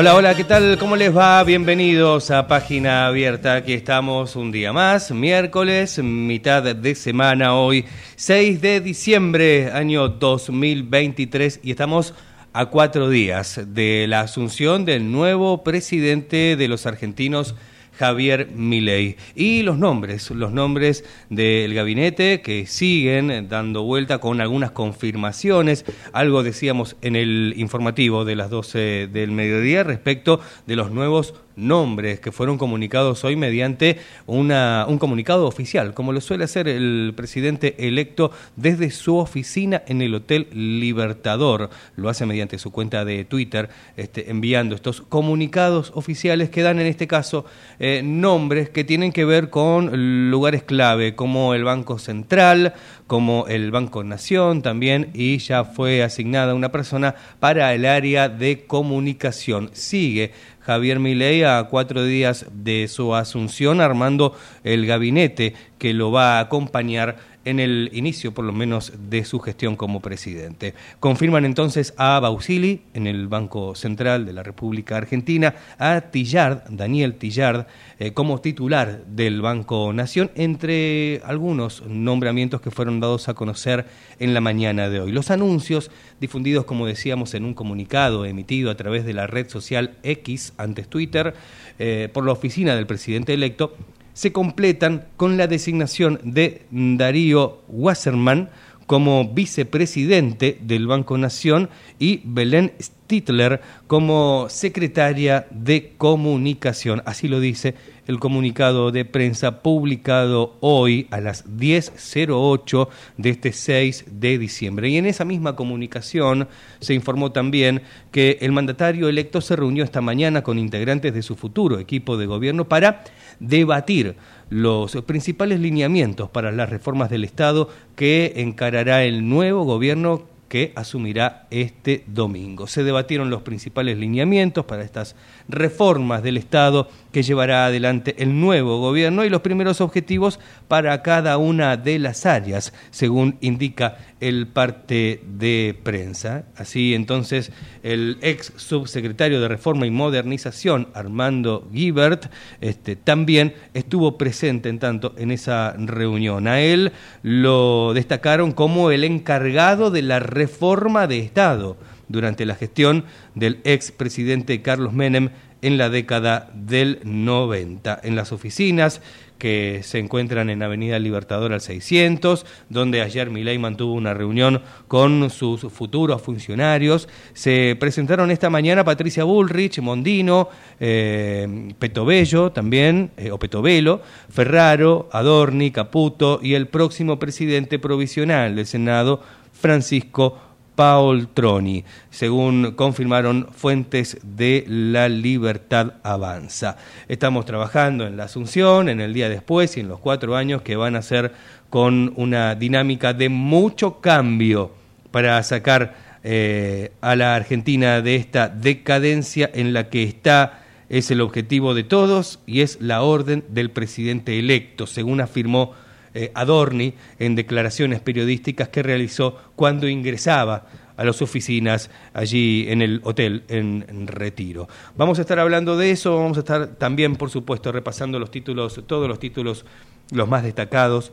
Hola, hola, ¿qué tal? ¿Cómo les va? Bienvenidos a Página Abierta. Aquí estamos un día más, miércoles, mitad de semana hoy, 6 de diciembre, año 2023, y estamos a cuatro días de la asunción del nuevo presidente de los argentinos Javier Milei. Y los nombres, los nombres del gabinete que siguen dando vuelta con algunas confirmaciones. Algo decíamos en el informativo de las 12 del mediodía respecto de los nuevos nombres que fueron comunicados hoy mediante una, un comunicado oficial, como lo suele hacer el presidente electo desde su oficina en el Hotel Libertador. Lo hace mediante su cuenta de Twitter, este, enviando estos comunicados oficiales que dan en este caso eh, nombres que tienen que ver con lugares clave, como el Banco Central, como el Banco Nación también, y ya fue asignada una persona para el área de comunicación. Sigue Javier Milei a cuatro días de su asunción armando el gabinete que lo va a acompañar en el inicio, por lo menos, de su gestión como presidente. Confirman entonces a Bausili en el Banco Central de la República Argentina, a Tillard, Daniel Tillard, eh, como titular del Banco Nación, entre algunos nombramientos que fueron dados a conocer en la mañana de hoy. Los anuncios, difundidos, como decíamos, en un comunicado emitido a través de la red social X, antes Twitter, eh, por la oficina del presidente electo, se completan con la designación de Darío Wasserman como vicepresidente del Banco Nación y Belén Stittler como secretaria de comunicación. Así lo dice el comunicado de prensa publicado hoy a las 10.08 de este 6 de diciembre. Y en esa misma comunicación se informó también que el mandatario electo se reunió esta mañana con integrantes de su futuro equipo de gobierno para debatir los principales lineamientos para las reformas del Estado que encarará el nuevo gobierno que asumirá este domingo. Se debatieron los principales lineamientos para estas reformas del Estado que llevará adelante el nuevo gobierno y los primeros objetivos para cada una de las áreas, según indica el parte de prensa. Así entonces, el ex subsecretario de Reforma y Modernización, Armando Guibert, este, también estuvo presente en tanto en esa reunión. A él lo destacaron como el encargado de la reforma de Estado durante la gestión del ex presidente Carlos Menem en la década del 90. En las oficinas que se encuentran en Avenida Libertador al 600, donde ayer Milei mantuvo una reunión con sus futuros funcionarios. Se presentaron esta mañana Patricia Bullrich, Mondino, eh, Petobello también, eh, o Petovelo, Ferraro, Adorni, Caputo y el próximo presidente provisional del Senado, Francisco Paul Troni, según confirmaron fuentes de La Libertad Avanza. Estamos trabajando en la Asunción, en el día después y en los cuatro años que van a ser con una dinámica de mucho cambio para sacar eh, a la Argentina de esta decadencia en la que está es el objetivo de todos y es la orden del presidente electo, según afirmó eh, Adorni en declaraciones periodísticas que realizó cuando ingresaba a las oficinas allí en el hotel en, Retiro. Vamos a estar hablando de eso, vamos a estar también, por supuesto, repasando los títulos, todos los títulos, los más destacados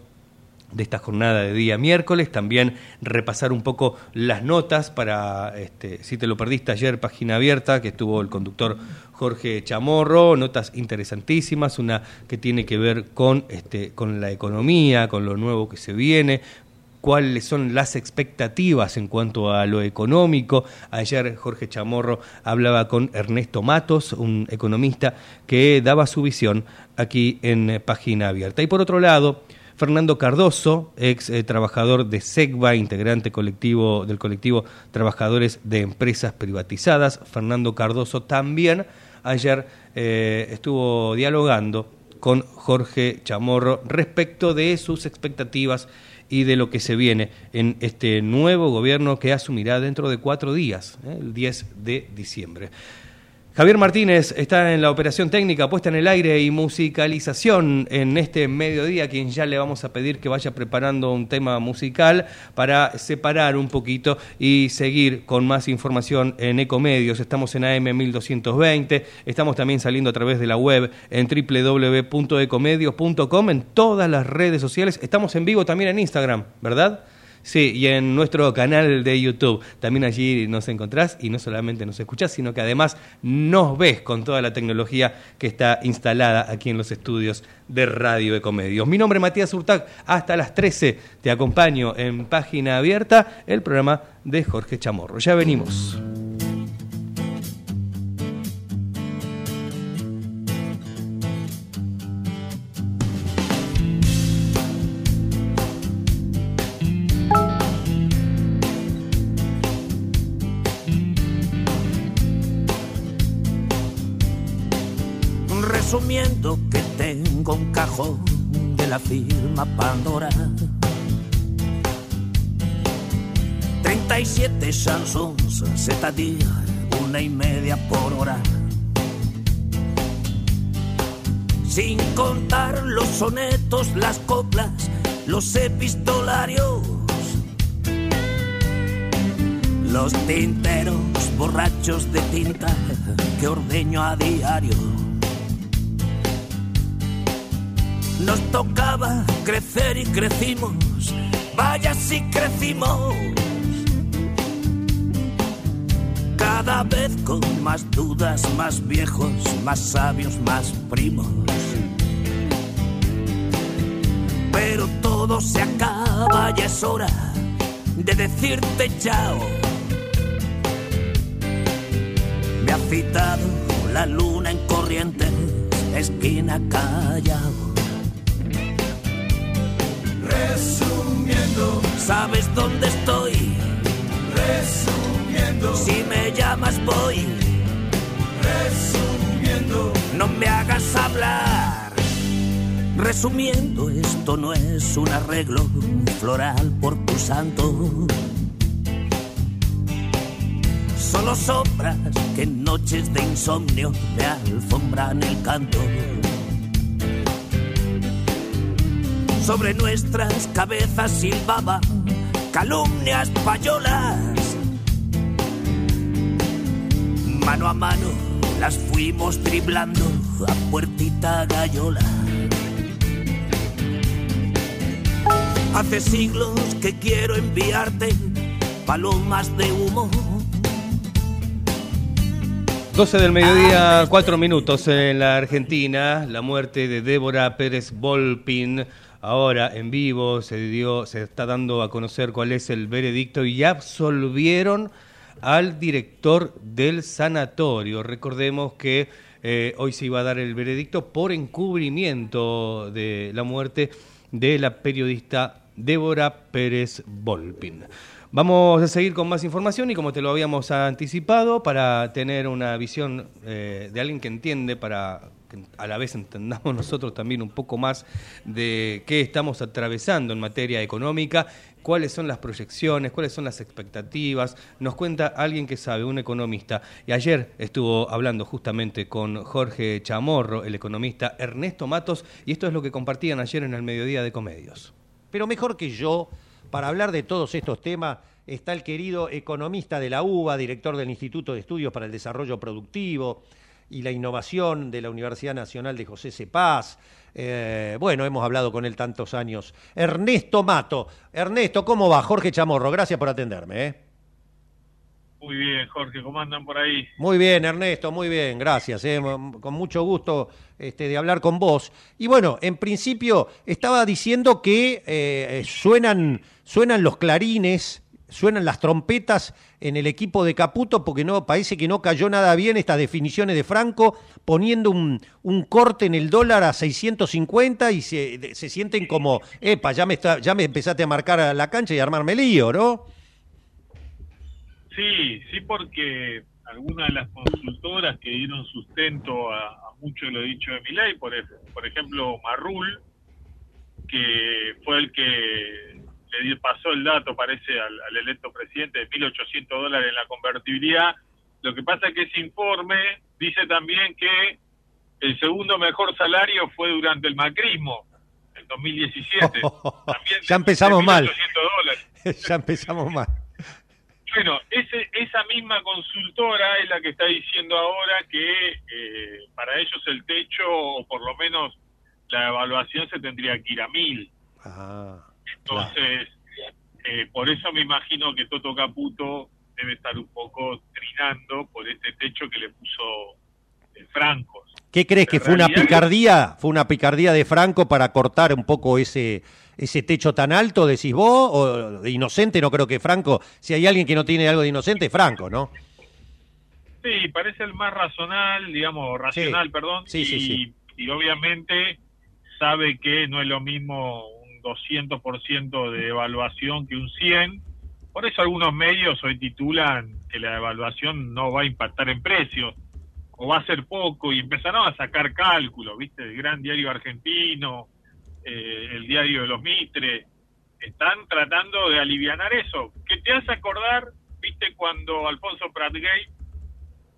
de esta jornada de día miércoles, también repasar un poco las notas para, este, si te lo perdiste ayer, página abierta, que estuvo el conductor Jorge Chamorro, notas interesantísimas, una que tiene que ver con, este, con la economía, con lo nuevo que se viene, cuáles son las expectativas en cuanto a lo económico. Ayer Jorge Chamorro hablaba con Ernesto Matos, un economista que daba su visión aquí en Página Abierta. Y por otro lado, Fernando Cardoso, ex eh, trabajador de SEGBA, integrante colectivo del colectivo Trabajadores de Empresas Privatizadas. Fernando Cardoso también ayer eh, estuvo dialogando con Jorge Chamorro respecto de sus expectativas y de lo que se viene en este nuevo gobierno que asumirá dentro de cuatro días, ¿eh? el 10 de diciembre. Javier Martínez está en la operación técnica, puesta en el aire y musicalización en este mediodía, quien ya le vamos a pedir que vaya preparando un tema musical para separar un poquito y seguir con más información en Ecomedios. Estamos en AM 1220, estamos también saliendo a través de la web en www.ecomedios.com, en todas las redes sociales. Estamos en vivo también en Instagram, ¿verdad? Sí, y en nuestro canal de YouTube. También allí nos encontrás y no solamente nos escuchás, sino que además nos ves con toda la tecnología que está instalada aquí en los estudios de Radio Ecomedios. Mi nombre es Matías Urtac. Hasta las 13 te acompaño en Página Abierta, el programa de Jorge Chamorro. Ya venimos. Resumiendo que tengo un cajón de la firma Pandora. 37 Samsungs Z10, una y media por hora. Sin contar los sonetos, las coplas, los epistolarios. Los tinteros borrachos de tinta que ordeño a diario. Nos tocaba crecer y crecimos, vaya si crecimos. Cada vez con más dudas, más viejos, más sabios, más primos. Pero todo se acaba, ya es hora de decirte chao. Me ha citado la luna en corriente, esquina callao. Resumiendo, ¿Sabes dónde estoy? resumiendo, Si me llamas voy, resumiendo, no me hagas hablar. Resumiendo, esto no es un arreglo floral por tu santo. Solo sombras que en noches de insomnio me alfombran el canto. Sobre nuestras cabezas silbaban calumnias payolas. Mano a mano las fuimos driblando a puertita gallola. Hace siglos que quiero enviarte palomas de humo. 12 del mediodía, 4 minutos en la Argentina. La muerte de Débora Pérez Volpin. Ahora en vivo se dio, se está dando a conocer cuál es el veredicto y absolvieron al director del sanatorio. Recordemos que eh, hoy se iba a dar el veredicto por encubrimiento de la muerte de la periodista Débora Pérez Volpin. Vamos a seguir con más información y como te lo habíamos anticipado, para tener una visión eh, de alguien que entiende, para a la vez entendamos nosotros también un poco más de qué estamos atravesando en materia económica, cuáles son las proyecciones, cuáles son las expectativas. Nos cuenta alguien que sabe, un economista. Y ayer estuvo hablando justamente con Jorge Chamorro, el economista Ernesto Matos, y esto es lo que compartían ayer en el mediodía de Comedios. Pero mejor que yo, para hablar de todos estos temas, está el querido economista de la UBA, director del Instituto de Estudios para el Desarrollo Productivo y la Innovación de la Universidad Nacional de José Cepaz. Eh, bueno, hemos hablado con él tantos años. Ernesto Mato. Ernesto, ¿cómo va? Jorge Chamorro, gracias por atenderme. ¿eh? Muy bien, Jorge, ¿cómo andan por ahí? Muy bien, Ernesto, muy bien, gracias. eh, Con mucho gusto este, de hablar con vos. Y bueno, en principio estaba diciendo que eh, suenan, suenan los clarines, suenan las trompetas en el equipo de Caputo porque no parece que no cayó nada bien estas definiciones de Franco, poniendo un, un corte en el dólar a 650 y se, se sienten como, epa, ya me, está, ya me empezaste a marcar a la cancha y a armarme lío, ¿no? Sí, sí, porque algunas de las consultoras que dieron sustento a, mucho de lo dicho de Milei, por, por ejemplo, Marrul, que fue el que le pasó el dato, parece, al, al electo presidente de 1.800 dólares en la convertibilidad. Lo que pasa es que ese informe dice también que el segundo mejor salario fue durante el macrismo, en 2017. También Ya empezamos mal. 1.800 dólares. ya empezamos mal. Bueno, ese, esa misma consultora es la que está diciendo ahora que eh, para ellos el techo, o por lo menos la evaluación, se tendría que ir a mil. Ah, claro. Entonces, eh, por eso me imagino que Toto Caputo debe estar un poco trinando por este techo que le puso eh, Francos. ¿Qué crees que fue una picardía? ¿Fue una picardía de Franco para cortar un poco ese ese techo tan alto, decís vos? ¿O de inocente? No creo que Franco. Si hay alguien que no tiene algo de inocente, es Franco, ¿no? Sí, parece el más razonal, digamos, racional, perdón. Sí, y, sí, sí. y obviamente sabe que no es lo mismo 200% de evaluación que un 100. Por eso algunos medios hoy titulan que la evaluación no va a impactar en precios o va a ser poco y empezaron a sacar cálculos, ¿viste? El gran diario argentino, eh, el diario de los Mitre, están tratando de alivianar eso. Que te hace acordar, ¿viste? Cuando Alfonso Pratgate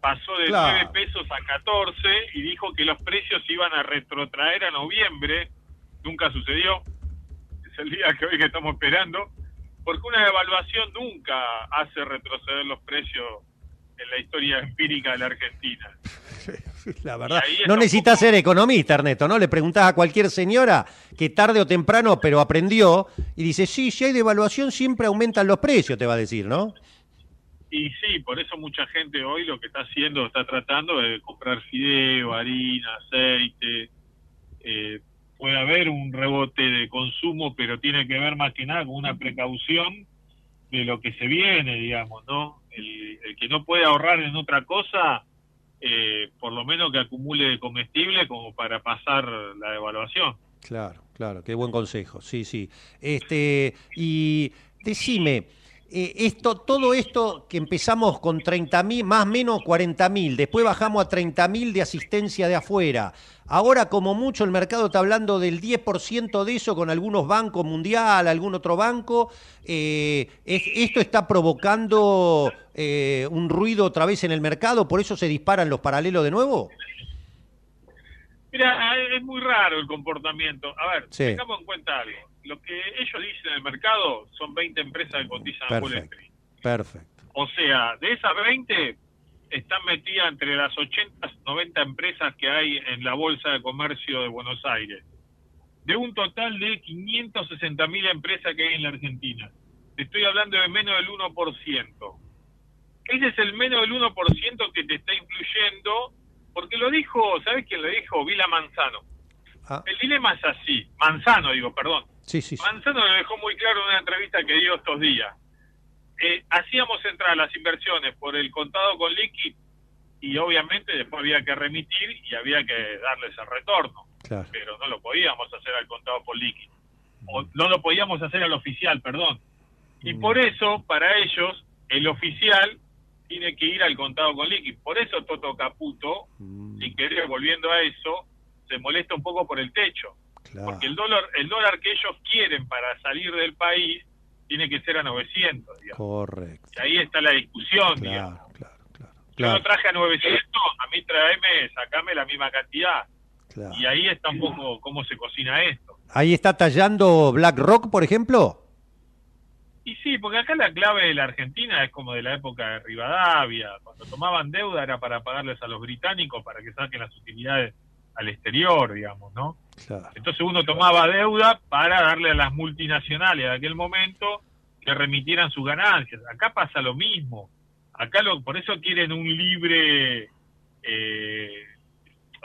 pasó de Claro. 9 pesos a 14 y dijo que los precios iban a retrotraer a noviembre. Nunca sucedió. Es el día que hoy que estamos esperando. Porque una evaluación nunca hace retroceder los precios en la historia empírica de la Argentina. La verdad. No necesitas poco- ser economista, Ernesto, ¿no? Le preguntás a cualquier señora que tarde o temprano, pero aprendió, y dice, sí, si hay devaluación siempre aumentan los precios, te va a decir, ¿no? Y sí, por eso mucha gente hoy lo que está haciendo, está tratando de comprar fideo, harina, aceite. Eh, puede haber un rebote de consumo, pero tiene que ver más que nada con una precaución de lo que se viene, digamos, ¿no? El, que no puede ahorrar en otra cosa, eh, por lo menos que acumule comestible como para pasar la evaluación. Claro, claro, qué buen consejo, sí, sí. Este, y decime, eh, esto, todo esto que empezamos con 30 mil, más o menos 40 mil, después bajamos a 30 mil de asistencia de afuera. Ahora, como mucho, el mercado está hablando del 10% de eso con algunos bancos mundial, algún otro banco. Eh, es- ¿Esto está provocando eh, un ruido otra vez en el mercado? ¿Por eso se disparan los paralelos de nuevo? Mira, es muy raro el comportamiento. A ver, Sí. tengamos en cuenta algo. Lo que ellos dicen en el mercado son 20 empresas que cotizan a Wall Perfecto. Street. Perfecto. O sea, de esas 20 están metidas entre las 80, 90 empresas que hay en la Bolsa de Comercio de Buenos Aires. De un total de 560 mil empresas que hay en la Argentina. Te estoy hablando de menos del 1%. Ese es el menos del 1% que te está incluyendo, porque lo dijo, ¿sabes quién lo dijo? Vila Manzano. Ah, El dilema es así. Manzano, digo, perdón. sí, sí, sí. Manzano lo dejó muy claro en una entrevista que dio estos días. Eh, hacíamos entrar las inversiones por el contado con liqui y obviamente después había que remitir y había que darles el retorno, Claro. pero no lo podíamos hacer al contado por liqui. O no lo podíamos hacer al oficial, perdón. Y Mm. por eso, para ellos, el oficial tiene que ir al contado con liqui. Por eso Toto Caputo, Mm, sin querer, volviendo a eso, se molesta un poco por el techo. claro. Porque el dólar, el dólar que ellos quieren para salir del país tiene que ser a 900, digamos. Correcto. Y ahí está la discusión, digamos. Claro, claro, claro. Yo lo traje a 900, a mí tráeme, sacame la misma cantidad. claro. Y ahí está un poco cómo se cocina esto. Ahí está tallando BlackRock, por ejemplo. Y sí, porque acá la clave de la Argentina es como de la época de Rivadavia. Cuando tomaban deuda era para pagarles a los británicos para que saquen las utilidades al exterior, digamos, ¿no? Claro. Entonces uno tomaba deuda para darle a las multinacionales de aquel momento que remitieran sus ganancias. Acá pasa lo mismo. Acá lo, por eso quieren un libre, eh,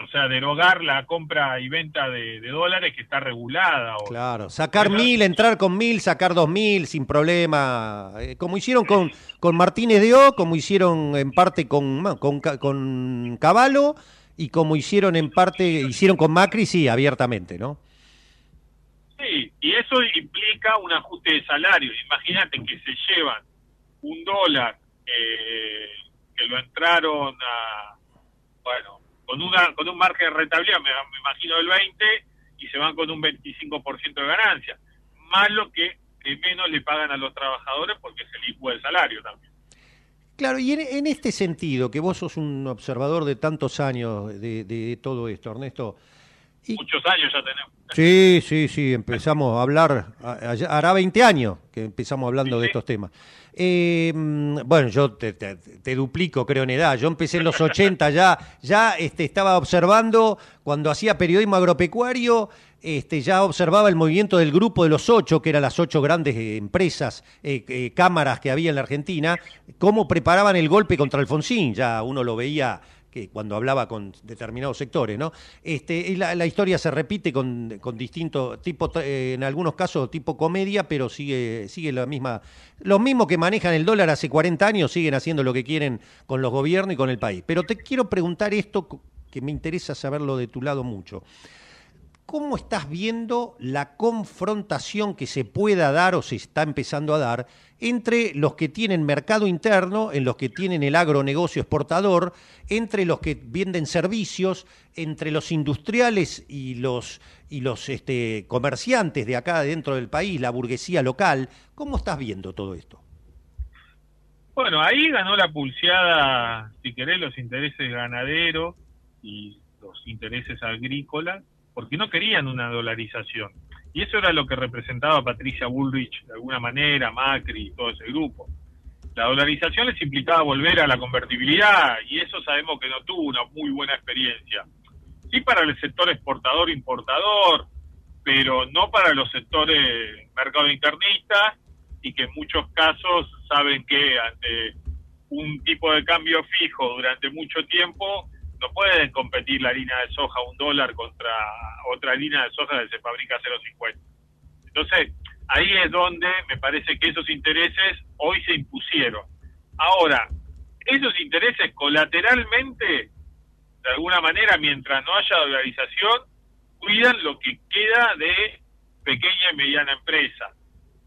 o sea, derogar la compra y venta de, de dólares que está regulada. O, Claro. Sacar mil, entrar con mil, sacar dos mil sin problema. Eh, como hicieron con, con Martínez de O, como hicieron en parte con, con, con Cavallo y como hicieron en parte, hicieron con Macri, sí, abiertamente, ¿no? Sí, y eso implica un ajuste de salario. Imagínate que se llevan un dólar eh, que lo entraron a, bueno, con una con un margen de rentabilidad, me, me imagino del 20, y se van con un 25% de ganancia, más lo que, menos le pagan a los trabajadores porque se licúa el salario también. Claro, y en, en este sentido, que vos sos un observador de tantos años de, de todo esto, Ernesto. y- Muchos años ya tenemos. Sí, sí, sí, empezamos a hablar, a- hará 20 años que empezamos hablando de sí. estos temas. Mm, bueno, yo te duplico, creo, en edad. Yo empecé en los 80 ya, ya este, estaba observando, cuando hacía periodismo agropecuario, este, ya observaba el movimiento del grupo de los ocho, que eran las ocho grandes eh, empresas, eh, eh, cámaras que había en la Argentina, cómo preparaban el golpe contra Alfonsín. Ya uno lo veía que cuando hablaba con determinados sectores, ¿no? Este, y la, historia se repite con, con distintos tipos, eh, en algunos casos tipo comedia, pero sigue, sigue la misma. Los mismos que manejan el dólar hace 40 años siguen haciendo lo que quieren con los gobiernos y con el país. Pero te quiero preguntar esto que me interesa saberlo de tu lado mucho. ¿Cómo estás viendo la confrontación que se pueda dar o se está empezando a dar entre los que tienen mercado interno, en los que tienen el agronegocio exportador, entre los que venden servicios, entre los industriales y los, y los este, comerciantes de acá dentro del país, la burguesía local? ¿Cómo estás viendo todo esto? Bueno, ahí ganó la pulseada, si querés, los intereses ganaderos y los intereses agrícolas, porque no querían una dolarización. Y eso era lo que representaba Patricia Bullrich de alguna manera, Macri y todo ese grupo. La dolarización les implicaba volver a la convertibilidad y eso sabemos que no tuvo una muy buena experiencia. Sí para el sector exportador-importador, pero no para los sectores mercado internistas y que en muchos casos saben que ante un tipo de cambio fijo durante mucho tiempo no pueden competir la harina de soja un dólar contra otra harina de soja que se fabrica a 0,50. Entonces, ahí es donde me parece que esos intereses hoy se impusieron. Ahora, esos intereses colateralmente, de alguna manera, mientras no haya dolarización, cuidan lo que queda de pequeña y mediana empresa.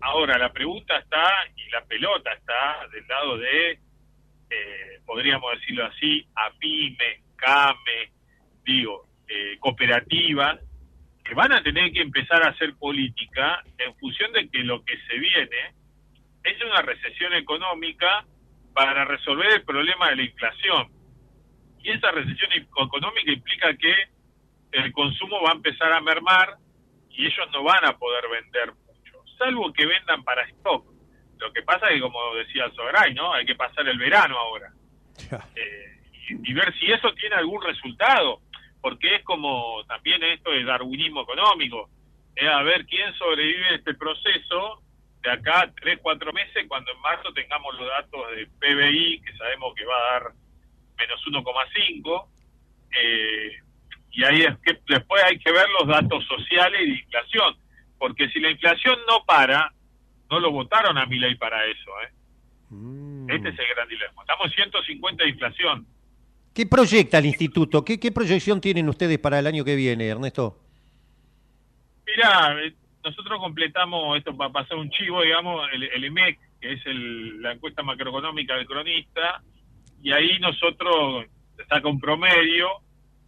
Ahora, la pregunta está, y la pelota está del lado de, eh, podríamos decirlo así, APIME, CAME, digo, eh, cooperativas, que van a tener que empezar a hacer política en función de que lo que se viene es una recesión económica para resolver el problema de la inflación. Y esa recesión económica implica que el consumo va a empezar a mermar y ellos no van a poder vender mucho, salvo que vendan para stock. Lo que pasa es que, como decía Sogray, ¿no? Hay que pasar el verano ahora eh, y, y ver si eso tiene algún resultado, porque es como también esto de darwinismo económico, es a ver quién sobrevive a este proceso de acá a tres, cuatro meses, cuando en marzo tengamos los datos de PBI, que sabemos que va a dar menos 1,5, eh, y ahí es que después hay que ver los datos sociales y de inflación, porque si la inflación no para, no lo votaron a mi ley para eso, ¿eh? Mm. Este es el gran dilema. Estamos en 150 de inflación. ¿Qué proyecta el instituto? ¿Qué, ¿Qué proyección tienen ustedes para el año que viene, Ernesto? Mira, eh, nosotros completamos, esto para pasar un chivo, digamos, el, el EMEC, que es el- la encuesta macroeconómica del cronista, y ahí nosotros saca un promedio,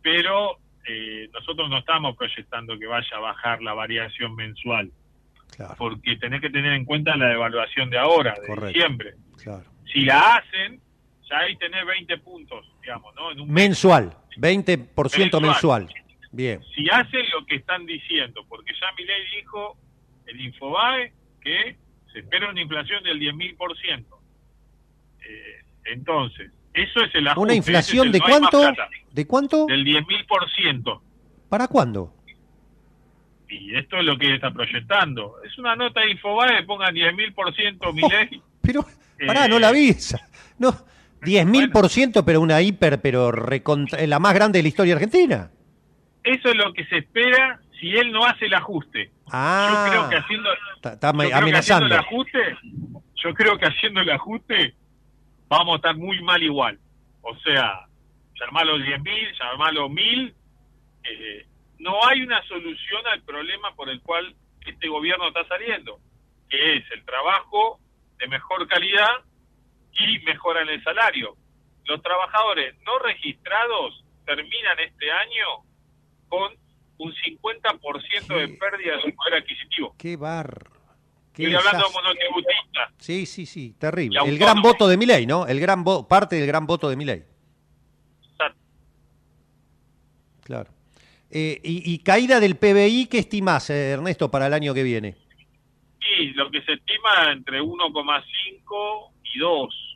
pero eh, nosotros no estamos proyectando que vaya a bajar la variación mensual, Claro, porque tenés que tener en cuenta la devaluación de ahora, de Correcto. diciembre. claro. Si la hacen, ya ahí tenés 20 puntos, digamos, ¿no? En un. Mensual, 20% mensual. Mensual. Bien. si hacen lo que están diciendo, porque ya mi ley dijo, el Infobae, que se espera una inflación del 10.000%. Eh, entonces, eso es el ajuste. ¿Una ese es inflación el de no cuánto? ¿De cuánto? Del 10.000%. ¿Para cuándo? Y esto es lo que está proyectando. Es una nota de Infobae, pongan 10.000% mi ley. Pero, pará, Eh, no la vi esa. No, 10.000%, pero una hiper, pero recontra- la más grande de la historia argentina. Eso es lo que se espera si él no hace el ajuste. Ah, yo creo que haciendo, está, está yo creo que haciendo amenazando. el ajuste, yo creo que haciendo el ajuste vamos a estar muy mal igual. O sea, llamarlo 10.000, llamarlo 1.000, eh, no hay una solución al problema por el cual este gobierno está saliendo, que es el trabajo de mejor calidad y mejora en el salario. Los trabajadores no registrados terminan este año con un 50% de ¿Qué? pérdida de su poder adquisitivo. Qué bar. Qué Estoy hablando de desastre. monotributistas. Sí, sí, sí, terrible. El gran voto de Milei, ¿no? El gran vo- parte del gran voto de Milei. Claro. Eh, y, y caída del PBI, ¿qué estimás, eh, Ernesto, para el año que viene? Y lo que se estima entre 1,5 y 2.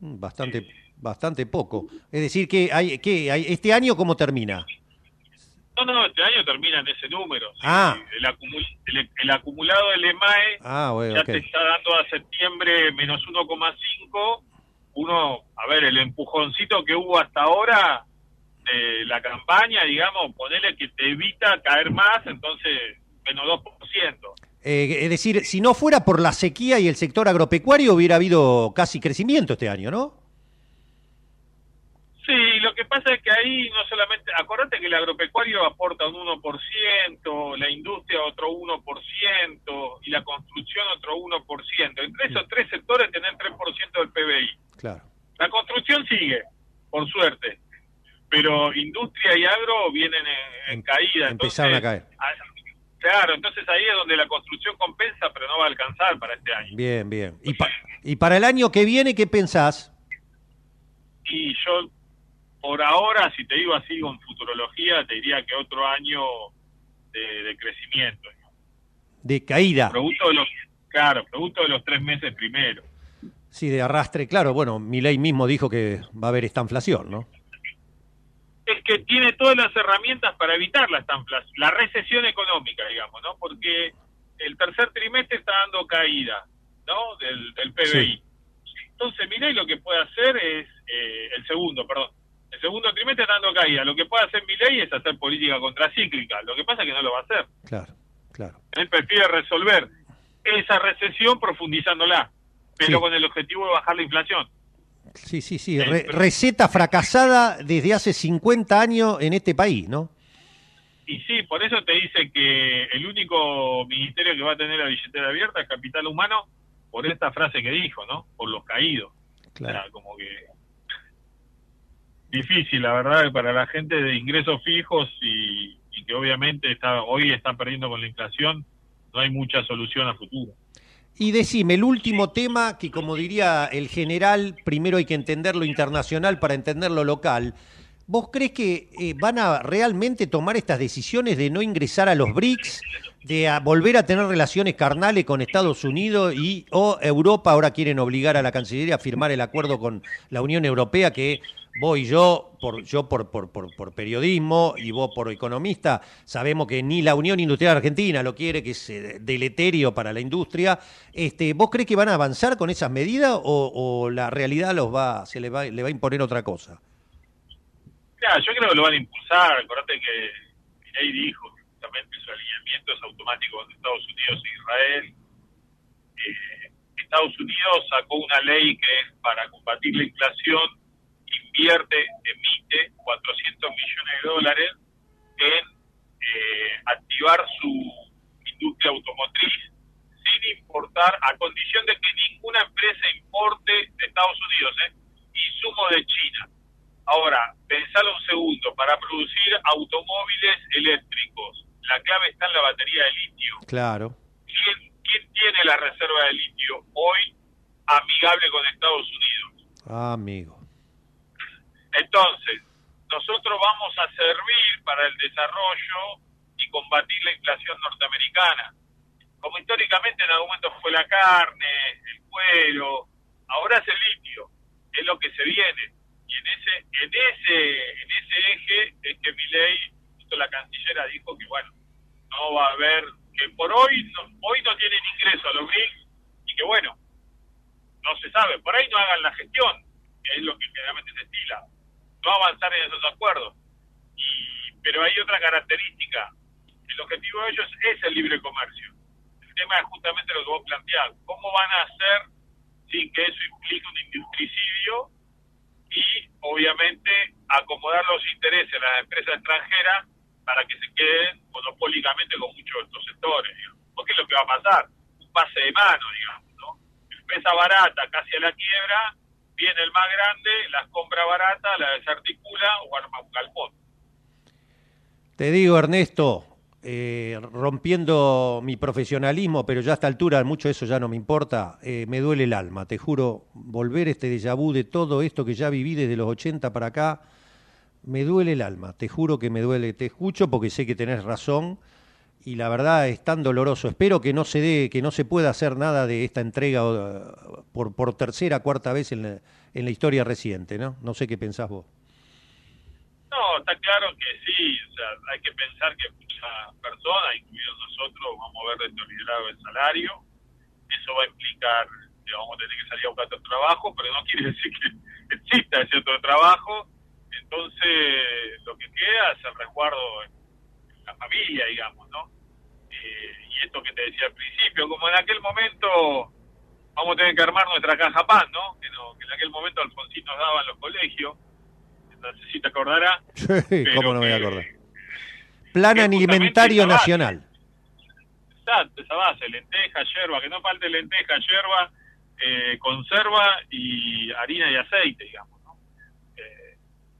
Bastante, bastante poco. Es decir, que hay, que hay, este año cómo termina. No, no, este año termina en ese número. Ah. El, acumul- el- el acumulado del EMAE Ah, bueno, ya te está dando a septiembre menos 1,5. Uno, a ver, el empujoncito que hubo hasta ahora de la campaña, digamos, ponele que te evita caer más, entonces menos 2%. Eh, es decir, si no fuera por la sequía y el sector agropecuario, hubiera habido casi crecimiento este año, ¿no? Sí, lo que pasa es que ahí no solamente, acordate que el agropecuario aporta un 1%, la industria otro 1% y la construcción otro 1%. Entre esos tres sectores tenés 3% del PBI. Claro. La construcción sigue, por suerte, pero industria y agro vienen en, en Em- caída. empezaron entonces, a caer. Claro, entonces ahí es donde la construcción compensa, pero no va a alcanzar para este año. Bien, bien. Y, pa- y para el año que viene, ¿qué pensás? Y yo, por ahora, si te digo así con futurología, te diría que otro año de, de crecimiento. De caída. Producto de los, claro, producto de los tres meses primero. Sí, de arrastre. Claro, bueno, Milei mismo dijo que va a haber esta inflación, ¿no? Es que tiene todas las herramientas para evitar la estanflación, la recesión económica, digamos, ¿no? Porque el tercer trimestre está dando caída, ¿no? Del, del PBI. Entonces, Milei lo que puede hacer es, eh, el segundo, perdón, el segundo trimestre está dando caída. Lo que puede hacer Milei es hacer política contracíclica. Lo que pasa es que no lo va a hacer. Claro, claro. Él prefiere resolver esa recesión profundizándola, pero Sí. con el objetivo de bajar la inflación. Sí, sí, sí. re- receta fracasada desde hace 50 años en este país, ¿no? Y sí, por eso te dice que el único ministerio que va a tener la billetera abierta es Capital Humano, por esta frase que dijo, ¿no? Por los caídos. Claro. O sea, como que difícil, la verdad, para la gente de ingresos fijos y, y que obviamente está hoy está perdiendo con la inflación, no hay mucha solución a futuro. Y decime, el último tema, que como diría el general, primero hay que entender lo internacional para entender lo local. ¿Vos crees que eh, van a realmente tomar estas decisiones de no ingresar a los BRICS, de a volver a tener relaciones carnales con Estados Unidos y o Europa ahora quieren obligar a la Cancillería a firmar el acuerdo con la Unión Europea que vos y yo, por, yo por, por, por, periodismo y vos por economista, sabemos que ni la Unión Industrial Argentina lo quiere, que es eh, deleterio para la industria. Este, ¿Vos crees que van a avanzar con esas medidas o, la realidad los va, se le va, le va a imponer otra cosa? Claro, yo creo que lo van a impulsar. Acordate que Milei dijo que justamente su alineamiento es automático con Estados Unidos e Israel. Eh, Estados Unidos sacó una ley que es para combatir la inflación, invierte, emite 400 millones de dólares en eh, activar su industria automotriz sin importar, a condición de que ninguna empresa importe de Estados Unidos, ¿eh? insumo de China. Ahora, pensalo un segundo, para producir automóviles eléctricos, la clave está en la batería de litio. Claro. ¿Quién, quién tiene la reserva de litio hoy amigable con Estados Unidos? Ah, amigo. Entonces, nosotros vamos a servir para el desarrollo y combatir la inflación norteamericana. Como históricamente en algún momento fue la carne, el cuero, ahora es el litio, es lo que se viene. Y en ese, en ese, en ese eje es que mi ley, la cancillera dijo que bueno, no va a haber, que por hoy no, hoy no tienen ingreso a los BRICS y que bueno, no se sabe, por ahí no hagan la gestión, que es lo que generalmente se estila, no avanzar en esos acuerdos. Y, pero hay otra característica, el objetivo de ellos es el libre comercio. El tema es justamente lo que vos planteás, ¿cómo van a hacer sin que eso implique un industricidio y obviamente acomodar los intereses de las empresas extranjeras para que se queden monopólicamente con muchos de estos sectores, digamos. porque es lo que va a pasar, un pase de mano, digamos, ¿no? Empresa barata, casi a la quiebra, viene el más grande, las compra barata, la desarticula o arma un galpón. Te digo, Ernesto, eh, rompiendo mi profesionalismo, pero ya a esta altura mucho eso ya no me importa, eh, me duele el alma, te juro, volver este déjà vu de todo esto que ya viví desde los 80 para acá, me duele el alma, te juro que me duele, te escucho porque sé que tenés razón y la verdad es tan doloroso. Espero que no se dé, que no se pueda hacer nada de esta entrega por, por tercera, cuarta vez en la, historia reciente, ¿no? No sé qué pensás vos. No, está claro que sí, o sea, hay que pensar que muchas personas, incluidos nosotros, vamos a ver deteriorado el salario. Eso va a implicar que vamos a tener que salir a buscar otro trabajo, pero no quiere decir que exista ese otro trabajo. Entonces, lo que queda es el resguardo la familia, digamos, ¿no? Eh, y esto que te decía al principio, como en aquel momento vamos a tener que armar nuestra caja pan, ¿no? Que, no, que en aquel momento Alfonsín nos daba en los colegios, no sé si te acordarás. ¿Cómo no me voy a acordar? Plan Alimentario Nacional. Exacto, esa base, lenteja, yerba, que no falte lenteja, yerba, eh, conserva y harina y aceite, digamos. ¿no? Eh,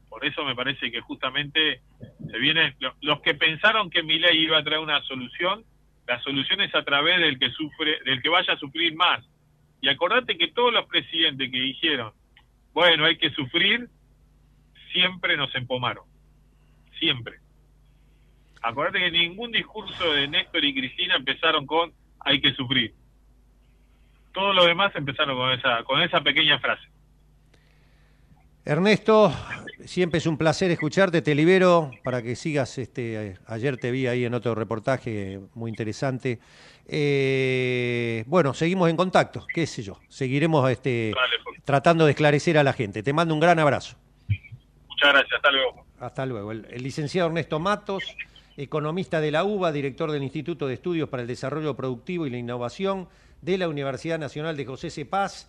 por eso me parece que justamente se viene, los que pensaron que mi ley iba a traer una solución, la solución es a través del que sufre, del que vaya a sufrir más. Y acordate que todos los presidentes que dijeron, bueno, hay que sufrir, siempre nos empomaron. Siempre. Acordate que ningún discurso de Néstor y Cristina empezaron con hay que sufrir. Todos los demás empezaron con esa, con esa pequeña frase. Ernesto, siempre es un placer escucharte, te libero para que sigas, este, ayer te vi ahí en otro reportaje muy interesante. Eh, bueno, seguimos en contacto, qué sé yo, seguiremos este, tratando de esclarecer a la gente. Te mando un gran abrazo. Muchas gracias, hasta luego. Hasta luego. El, el licenciado Ernesto Matos, economista de la UBA, director del Instituto de Estudios para el Desarrollo Productivo y la Innovación de la Universidad Nacional de José C. Paz.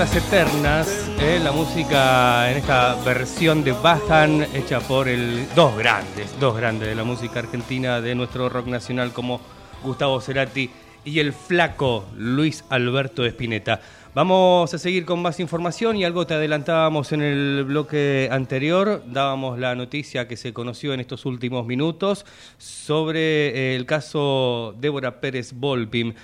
Bandas Eternas, eh, la música en esta versión de Bajan, hecha por el dos grandes, dos grandes de la música argentina de nuestro rock nacional como Gustavo Cerati y el flaco Luis Alberto Espineta. Vamos a seguir con más información y algo te adelantábamos en el bloque anterior, dábamos la noticia que se conoció en estos últimos minutos sobre eh, el caso Débora Pérez Volpim.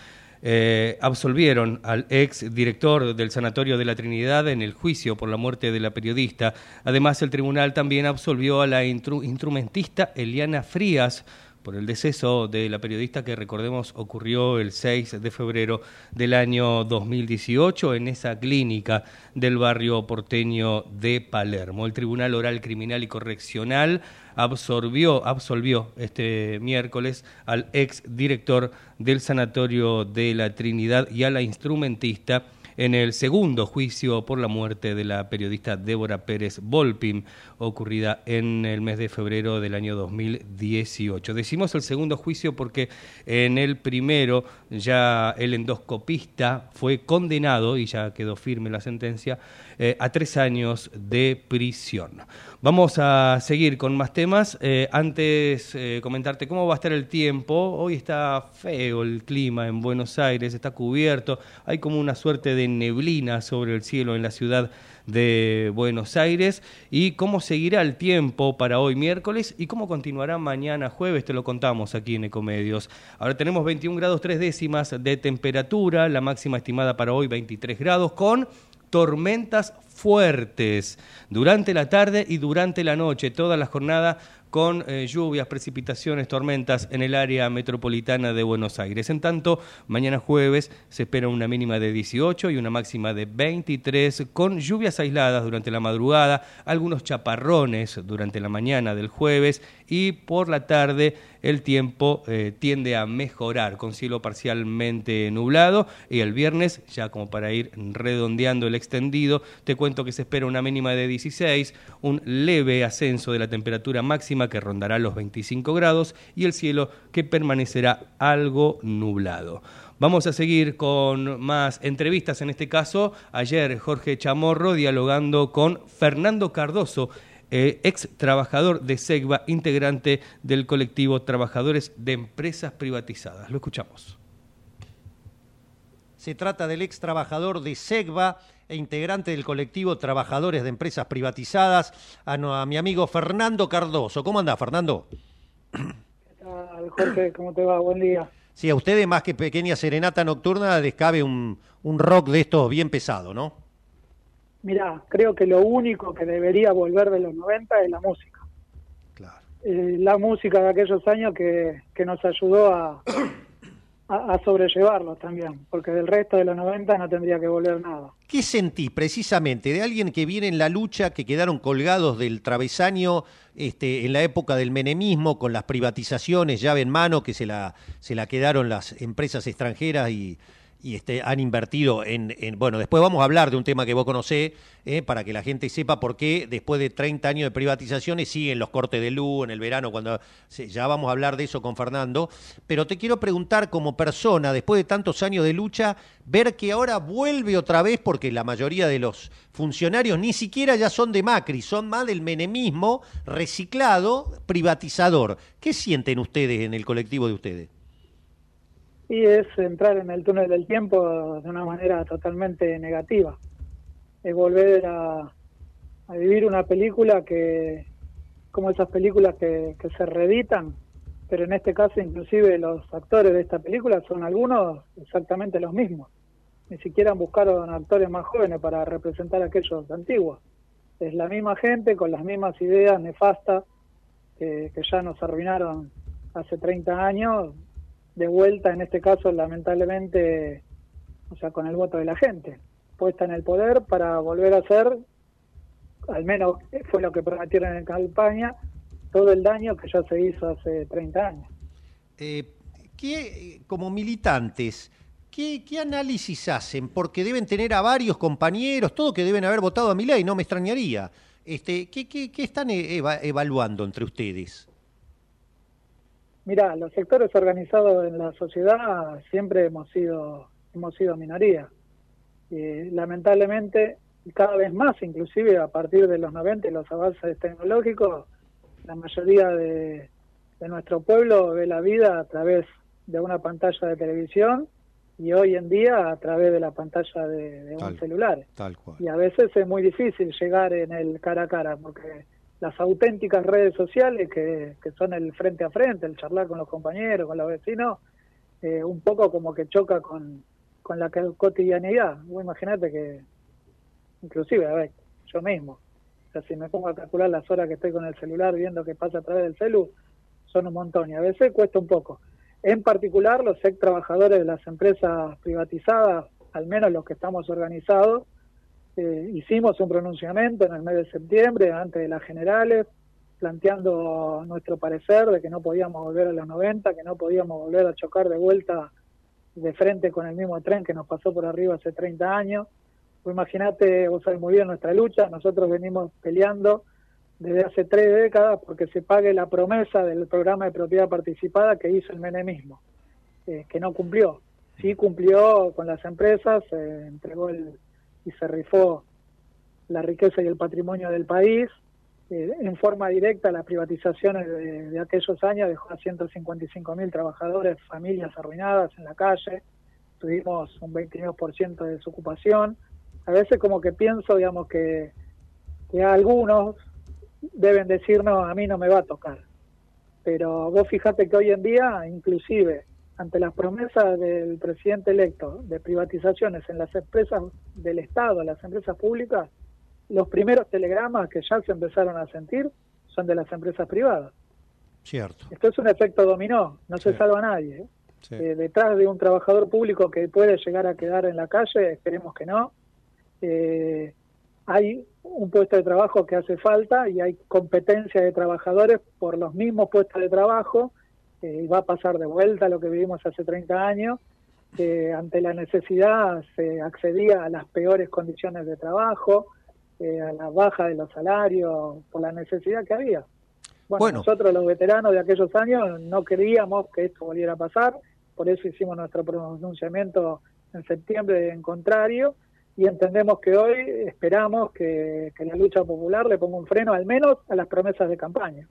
Eh, absolvieron al ex director del Sanatorio de la Trinidad en el juicio por la muerte de la periodista. Además, el tribunal también absolvió a la instrumentista Eliana Frías por el deceso de la periodista que recordemos ocurrió el 6 de febrero del año 2018 en esa clínica del barrio porteño de Palermo. El Tribunal Oral Criminal y Correccional absorbió, absolvió este miércoles al ex director del Sanatorio de la Trinidad y a la instrumentista en el segundo juicio por la muerte de la periodista Débora Pérez Volpim, ocurrida en el mes de febrero del año 2018. Decimos el segundo juicio porque en el primero ya el endoscopista fue condenado, y ya quedó firme la sentencia, eh, a tres años de prisión. Vamos a seguir con más temas. Eh, antes, eh, comentarte cómo va a estar el tiempo. Hoy está feo el clima en Buenos Aires, está cubierto. Hay como una suerte de neblina sobre el cielo en la ciudad de Buenos Aires. Y cómo seguirá el tiempo para hoy miércoles y cómo continuará mañana jueves, te lo contamos aquí en Ecomedios. Ahora tenemos 21 grados 3 décimas de temperatura, la máxima estimada para hoy 23 grados con tormentas fuertes durante la tarde y durante la noche, toda la jornada con eh, lluvias, precipitaciones, tormentas en el área metropolitana de Buenos Aires. En tanto, mañana jueves se espera una mínima de 18 y una máxima de 23, con lluvias aisladas durante la madrugada, algunos chaparrones durante la mañana del jueves y por la tarde el tiempo eh, tiende a mejorar con cielo parcialmente nublado y el viernes, ya como para ir redondeando el extendido, te cuento que se espera una mínima de 16, un leve ascenso de la temperatura máxima que rondará los 25 grados y el cielo que permanecerá algo nublado. Vamos a seguir con más entrevistas, en este caso, ayer Jorge Chamorro dialogando con Fernando Cardoso, eh, ex trabajador de SEGBA, integrante del colectivo Trabajadores de Empresas Privatizadas. Lo escuchamos. Se trata del ex trabajador de SEGBA e integrante del colectivo Trabajadores de Empresas Privatizadas, a, no- a mi amigo Fernando Cardoso. ¿Cómo anda, Fernando? tal, Jorge? ¿Cómo te va? Buen día. Sí, a ustedes más que pequeña serenata nocturna les cabe un, un rock de estos bien pesado, ¿no? Mira, creo que lo único que debería volver de los 90 es la música. Claro. Eh, la música de aquellos años que, que nos ayudó a, a, a sobrellevarlos también, porque del resto de los 90 no tendría que volver nada. ¿Qué sentís precisamente de alguien que viene en la lucha, que quedaron colgados del travesaño este, en la época del menemismo, con las privatizaciones, llave en mano, que se la, se la quedaron las empresas extranjeras y, y este, han invertido en, en- Bueno, después vamos a hablar de un tema que vos conocés, eh, para que la gente sepa por qué después de 30 años de privatizaciones siguen los cortes de luz en el verano, cuando ya vamos a hablar de eso con Fernando. Pero te quiero preguntar como persona, después de tantos años de lucha, ver que ahora vuelve otra vez, porque la mayoría de los funcionarios ni siquiera ya son de Macri, son más del menemismo reciclado, privatizador. ¿Qué sienten ustedes en el colectivo de ustedes? Y es entrar en el túnel del tiempo de una manera totalmente negativa. Es volver a, a vivir una película que, como esas películas que, que se reeditan, pero en este caso inclusive los actores de esta película son algunos exactamente los mismos. Ni siquiera buscaron actores más jóvenes para representar aquellos antiguos. Es la misma gente con las mismas ideas nefastas que, que ya nos arruinaron hace 30 años, de vuelta en este caso lamentablemente, o sea, con el voto de la gente, puesta en el poder para volver a hacer, al menos fue lo que prometieron en campaña, todo el daño que ya se hizo hace 30 años. Eh, ¿qué, como militantes, ¿qué, análisis hacen? Porque deben tener a varios compañeros, todo que deben haber votado a mi ley, no me extrañaría. Este, ¿qué, qué, qué están e- eva- evaluando entre ustedes? Mira, los sectores organizados en la sociedad siempre hemos sido hemos sido minoría. Y, lamentablemente, cada vez más, inclusive a partir de los 90 y los avances tecnológicos, la mayoría de, de nuestro pueblo ve la vida a través de una pantalla de televisión y hoy en día a través de la pantalla de, de un celular. Tal cual. Y a veces es muy difícil llegar en el cara a cara, porque las auténticas redes sociales, que, que son el frente a frente, el charlar con los compañeros, con los vecinos, eh, un poco como que choca con, con la co- cotidianidad. Vos imaginate que, inclusive, a ver, yo mismo, si me pongo a calcular las horas que estoy con el celular viendo qué pasa a través del celu, son un montón y a veces cuesta un poco. En particular, los ex trabajadores de las empresas privatizadas, al menos los que estamos organizados, eh, hicimos un pronunciamiento en el mes de septiembre, antes de las generales, planteando nuestro parecer de que no podíamos volver a los 90, que no podíamos volver a chocar de vuelta de frente con el mismo tren que nos pasó por arriba hace 30 años. Vos imaginate, vos sabés muy bien nuestra lucha, nosotros venimos peleando desde hace tres décadas porque se pague la promesa del programa de propiedad participada que hizo el menemismo, eh, que no cumplió. Sí cumplió con las empresas, eh, entregó el, y se rifó la riqueza y el patrimonio del país. Eh, en forma directa, las privatizaciones de, aquellos años dejó a 155 mil trabajadores, familias arruinadas en la calle. Tuvimos un 22% de desocupación. A veces como que pienso, digamos, que, que algunos deben decirnos, a mí no me va a tocar. Pero vos fíjate que hoy en día, inclusive, ante las promesas del presidente electo de privatizaciones en las empresas del Estado, las empresas públicas, los primeros telegramas que ya se empezaron a sentir son de las empresas privadas. Cierto. Esto es un efecto dominó, no se Sí. salva a nadie. ¿eh? Sí. Eh, detrás de un trabajador público que puede llegar a quedar en la calle, esperemos que no, eh, hay un puesto de trabajo que hace falta y hay competencia de trabajadores por los mismos puestos de trabajo eh, y va a pasar de vuelta lo que vivimos hace 30 años, que ante la necesidad se accedía a las peores condiciones de trabajo, eh, a la baja de los salarios, por la necesidad que había. Bueno, Bueno. nosotros los veteranos de aquellos años no queríamos que esto volviera a pasar, por eso hicimos nuestro pronunciamiento en septiembre en contrario y entendemos que hoy esperamos que, que la lucha popular le ponga un freno al menos a las promesas de campaña.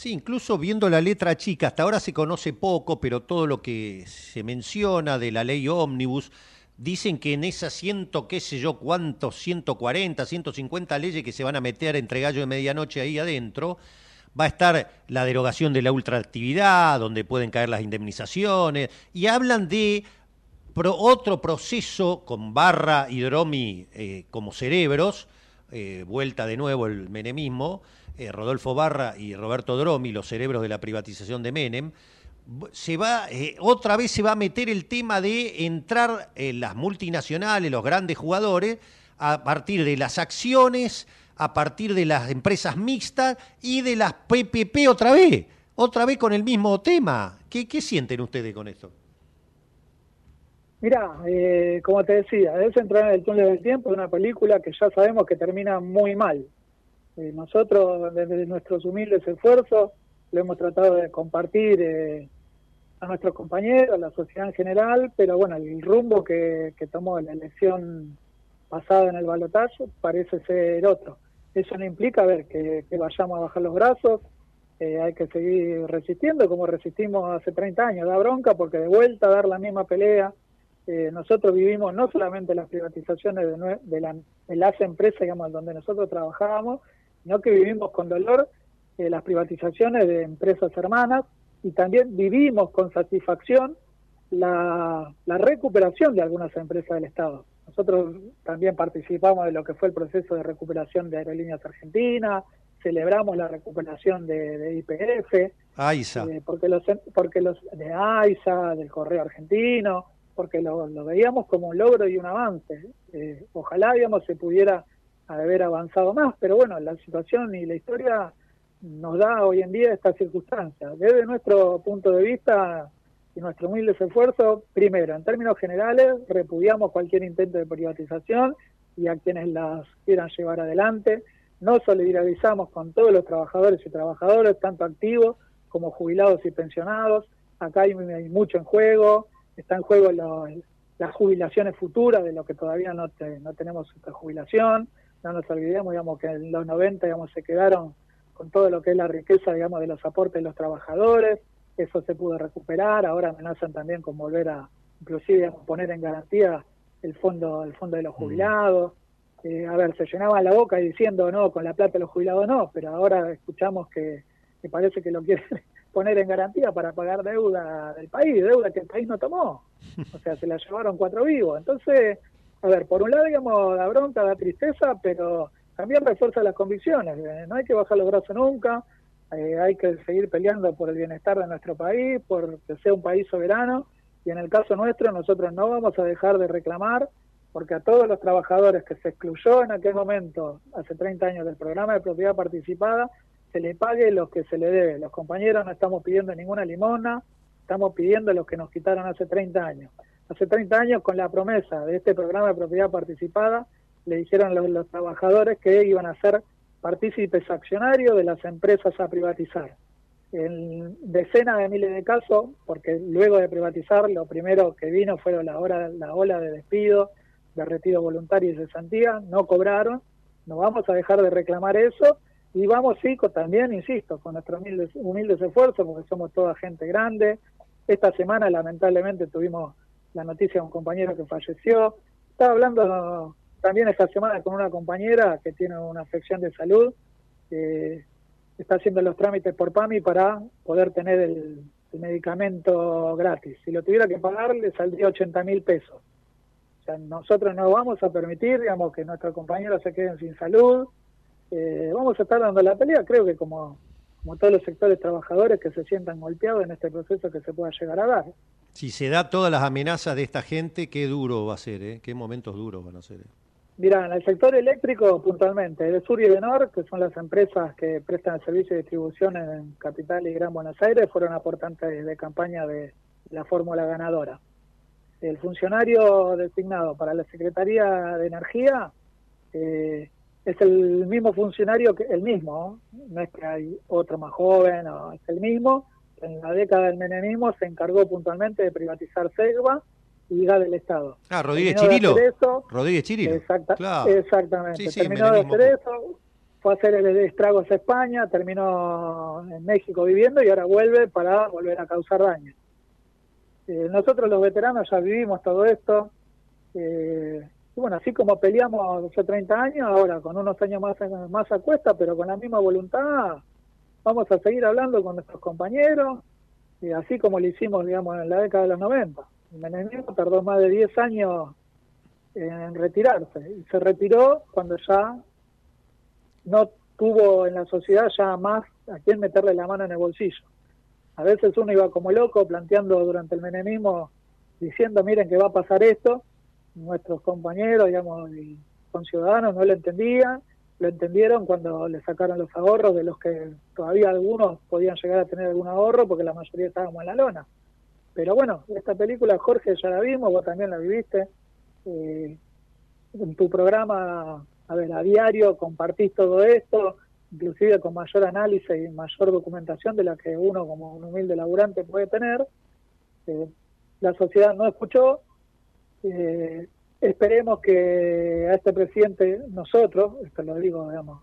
Sí, incluso viendo la letra chica, hasta ahora se conoce poco, pero todo lo que se menciona de la ley ómnibus, dicen que en esas ciento, qué sé yo, cuántos, 140, 150 leyes que se van a meter entre gallo de medianoche ahí adentro, va a estar la derogación de la ultraactividad, donde pueden caer las indemnizaciones, y hablan de otro proceso con Barra y Dromi eh, como cerebros, eh, vuelta de nuevo el menemismo, eh, Rodolfo Barra y Roberto Dromi, los cerebros de la privatización de Menem, se va, eh, otra vez se va a meter el tema de entrar en las multinacionales, los grandes jugadores, a partir de las acciones, a partir de las empresas mixtas y de las PPP otra vez, otra vez con el mismo tema. ¿Qué, sienten ustedes con esto? Mira, eh, como te decía, es entrar en el túnel del tiempo de una película que ya sabemos que termina muy mal. Nosotros, desde nuestros humildes esfuerzos, lo hemos tratado de compartir eh, a nuestros compañeros, a la sociedad en general, pero bueno, el rumbo que, que tomó la elección pasada en el balotaje parece ser otro. Eso no implica, a ver, que, vayamos a bajar los brazos, eh, hay que seguir resistiendo como resistimos hace 30 años, da bronca porque de vuelta a dar la misma pelea, eh, nosotros vivimos no solamente las privatizaciones de, de, la- de las empresas, digamos, donde nosotros trabajábamos, sino que vivimos con dolor eh, las privatizaciones de empresas hermanas y también vivimos con satisfacción la, la recuperación de algunas empresas del Estado. Nosotros también participamos de lo que fue el proceso de recuperación de Aerolíneas Argentinas, celebramos la recuperación de, IPF, Aiza. eh, porque los porque los de AISA, del Correo Argentino, porque lo, lo veíamos como un logro y un avance. Eh, ojalá, digamos, se pudiera haber avanzado más, pero bueno, la situación y la historia nos da hoy en día esta circunstancia. Desde nuestro punto de vista y nuestro humilde esfuerzo, primero, en términos generales, repudiamos cualquier intento de privatización y a quienes las quieran llevar adelante. Nos solidarizamos con todos los trabajadores y trabajadoras, tanto activos como jubilados y pensionados. Acá hay, mucho en juego, está en juego las jubilaciones futuras, de lo que todavía no, te- no tenemos jubilación. No nos olvidemos, digamos, que en los 90, digamos, se quedaron con todo lo que es la riqueza, digamos, de los aportes de los trabajadores. Eso se pudo recuperar. Ahora amenazan también con volver a, inclusive, digamos, poner en garantía el fondo, el fondo de los jubilados. Eh, a ver, se llenaban la boca diciendo no, con la plata de los jubilados no, pero ahora escuchamos que, que parece que lo quieren poner en garantía para pagar deuda del país, deuda que el país no tomó. O sea, se la llevaron cuatro vivos. Entonces, a ver, por un lado, digamos, la bronca, da tristeza, pero también refuerza las convicciones. Eh, no hay que bajar los brazos nunca, eh, hay que seguir peleando por el bienestar de nuestro país, por que sea un país soberano. Y en el caso nuestro, nosotros no vamos a dejar de reclamar, porque a todos los trabajadores que se excluyó en aquel momento, hace 30 años, del programa de propiedad participada, se le pague lo que se le debe. Los compañeros no estamos pidiendo ninguna limona, estamos pidiendo lo que nos quitaron hace 30 años. Hace 30 años, con la promesa de este programa de propiedad participada, le dijeron los, los trabajadores que iban a ser partícipes accionarios de las empresas a privatizar. En decenas de miles de casos, porque luego de privatizar, lo primero que vino fue la, hora, la ola de despido, de retiro voluntario y cesantía, no cobraron, no vamos a dejar de reclamar eso y vamos sí también, insisto, con nuestros humildes, humildes esfuerzos, porque somos toda gente grande. Esta semana lamentablemente tuvimos la noticia de un compañero que falleció. Estaba hablando también esta semana con una compañera que tiene una afección de salud, que está haciendo los trámites por PAMI para poder tener el, medicamento gratis. Si lo tuviera que pagar, le saldría 80 mil pesos. O sea, nosotros no vamos a permitir, digamos, que nuestros compañeros se queden sin salud. Eh, vamos a estar dando la pelea, creo que como, como todos los sectores trabajadores que se sientan golpeados en este proceso que se pueda llegar a dar. Si se da todas las amenazas de esta gente, qué duro va a ser, ¿eh? Qué momentos duros van a ser. ¿eh? Mira, en el sector eléctrico, puntualmente, de Sur y de Nor, que son las empresas que prestan el servicio de distribución en Capital y Gran Buenos Aires, fueron aportantes de campaña de la fórmula ganadora. El funcionario designado para la Secretaría de Energía eh, es el mismo funcionario, que el mismo, ¿no? no es que hay otro más joven, no, es el mismo. En la década del menemismo se encargó puntualmente de privatizar Segva y gas del Estado. Ah, Rodríguez Terminó de Chirilo. hacer eso, Rodríguez Chirilo. Exacta- Claro. Exactamente. Sí, sí, terminó de hacer eso, fue a hacer el estragos a España, terminó en México viviendo y ahora vuelve para volver a causar daño. Eh, nosotros los veteranos ya vivimos todo esto. eh, bueno, así como peleamos hace 30 años, ahora con unos años más, más a pero con la misma voluntad, vamos a seguir hablando con nuestros compañeros, y así como lo hicimos, digamos, en la década de los 90. El menemismo tardó más de 10 años en retirarse. Y se retiró cuando ya no tuvo en la sociedad ya más a quién meterle la mano en el bolsillo. A veces uno iba como loco planteando durante el menemismo, diciendo, miren que va a pasar esto. Nuestros compañeros, digamos, y conciudadanos no lo entendían. Lo entendieron cuando le sacaron los ahorros de los que todavía algunos podían llegar a tener algún ahorro porque la mayoría estábamos en la lona. Pero bueno, esta película, Jorge, ya la vimos, vos también la viviste. Eh, en tu programa, a ver, a diario compartís todo esto, inclusive con mayor análisis y mayor documentación de la que uno como un humilde laburante puede tener. Eh, la sociedad no escuchó. Eh, esperemos que a este presidente, nosotros, esto lo digo, digamos,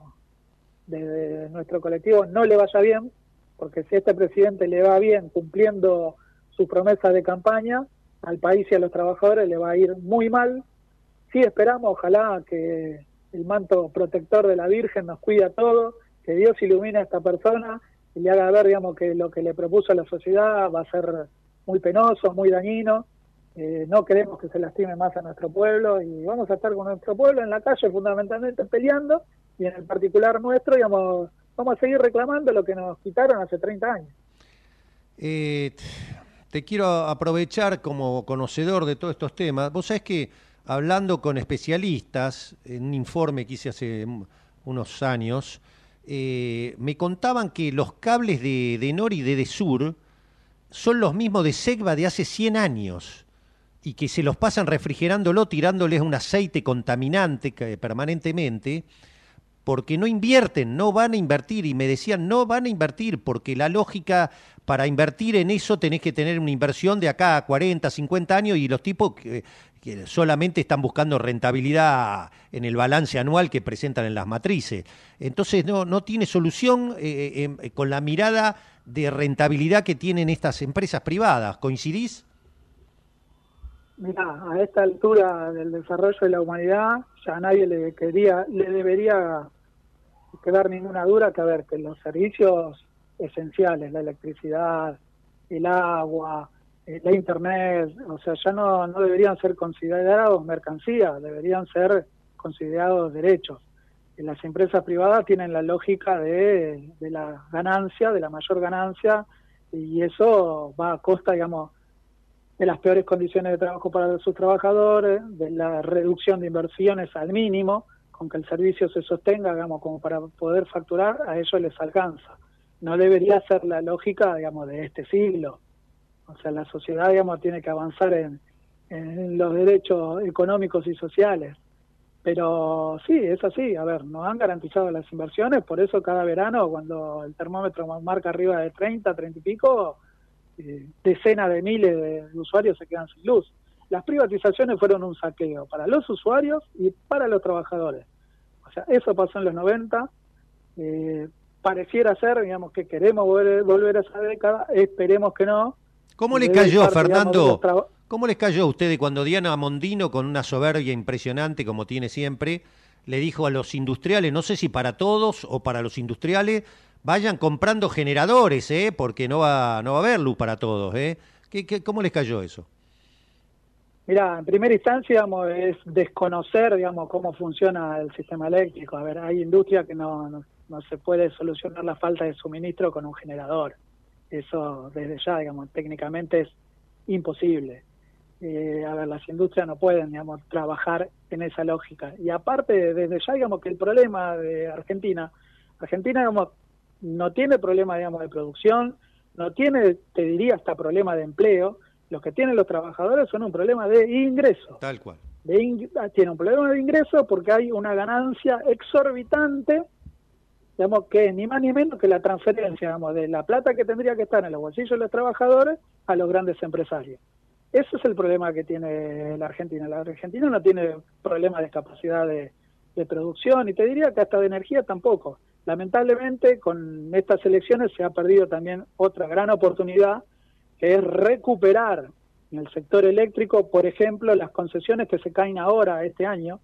de nuestro colectivo, no le vaya bien, porque si este presidente le va bien cumpliendo sus promesas de campaña, al país y a los trabajadores le va a ir muy mal. Sí esperamos, ojalá que el manto protector de la Virgen nos cuide a todos, que Dios ilumine a esta persona y le haga ver, digamos, que lo que le propuso a la sociedad va a ser muy penoso, muy dañino. Eh, no queremos que se lastime más a nuestro pueblo y vamos a estar con nuestro pueblo en la calle fundamentalmente peleando y en el particular nuestro, digamos, vamos a seguir reclamando lo que nos quitaron hace 30 años. Eh, te quiero aprovechar como conocedor de todos estos temas. Vos sabés que hablando con especialistas, en un informe que hice hace unos años, eh, me contaban que los cables de, de Nor y de Desur son los mismos de Segva de hace 100 años y que se los pasan refrigerándolo, tirándoles un aceite contaminante permanentemente porque no invierten, no van a invertir. Y me decían, no van a invertir, porque la lógica para invertir en eso tenés que tener una inversión de acá a 40, 50 años y los tipos que, solamente están buscando rentabilidad en el balance anual que presentan en las matrices. Entonces no, no tiene solución eh, eh, con la mirada de rentabilidad que tienen estas empresas privadas. ¿Coincidís? Mira, a esta altura del desarrollo de la humanidad ya a nadie le quería, le debería quedar ninguna duda que a ver que los servicios esenciales, la electricidad, el agua, eh, la internet, o sea, ya no, no deberían ser considerados mercancías, deberían ser considerados derechos. Y las empresas privadas tienen la lógica de, de la ganancia, de la mayor ganancia, y eso va a costa, digamos, de las peores condiciones de trabajo para sus trabajadores, de la reducción de inversiones al mínimo, con que el servicio se sostenga, digamos, como para poder facturar, a ellos les alcanza. No debería ser la lógica, digamos, de este siglo. O sea, la sociedad, digamos, tiene que avanzar en, en los derechos económicos y sociales. Pero sí, es así. A ver, nos han garantizado las inversiones, por eso cada verano, cuando el termómetro marca arriba de 30, 30 y pico, eh, decenas de miles de, de usuarios se quedan sin luz. Las privatizaciones fueron un saqueo para los usuarios y para los trabajadores. O sea, eso pasó en los 90. Eh, pareciera ser, digamos, que queremos volver, volver a esa década, esperemos que no. ¿Cómo le Debe cayó, estar, Fernando? ¿Cómo les cayó a ustedes cuando Diana Mondino, con una soberbia impresionante como tiene siempre, le dijo a los industriales, no sé si para todos o para los industriales, vayan comprando generadores, ¿eh? porque no va, no va a haber luz para todos? ¿eh? ¿Qué, qué, cómo les cayó eso? Mira, en primera instancia, digamos, es desconocer, digamos, cómo funciona el sistema eléctrico. A ver, hay industria que no, no, se puede solucionar la falta de suministro con un generador. Eso, desde ya, digamos, técnicamente es imposible. Eh, a ver, las industrias no pueden, digamos, trabajar en esa lógica. Y aparte, desde ya, digamos, que el problema de Argentina, Argentina, digamos, no tiene problema, digamos, de producción, no tiene, te diría, hasta problema de empleo. Los que tienen los trabajadores son un problema de ingreso. Tal cual. De ing- ah, tiene un problema de ingreso porque hay una ganancia exorbitante, digamos, que es ni más ni menos que la transferencia, digamos, de la plata que tendría que estar en los bolsillos de los trabajadores a los grandes empresarios. Ese es el problema que tiene la Argentina. La Argentina no tiene problema de capacidad de, de producción y te diría que hasta de energía tampoco. Lamentablemente con estas elecciones se ha perdido también otra gran oportunidad que es recuperar en el sector eléctrico, por ejemplo, las concesiones que se caen ahora este año,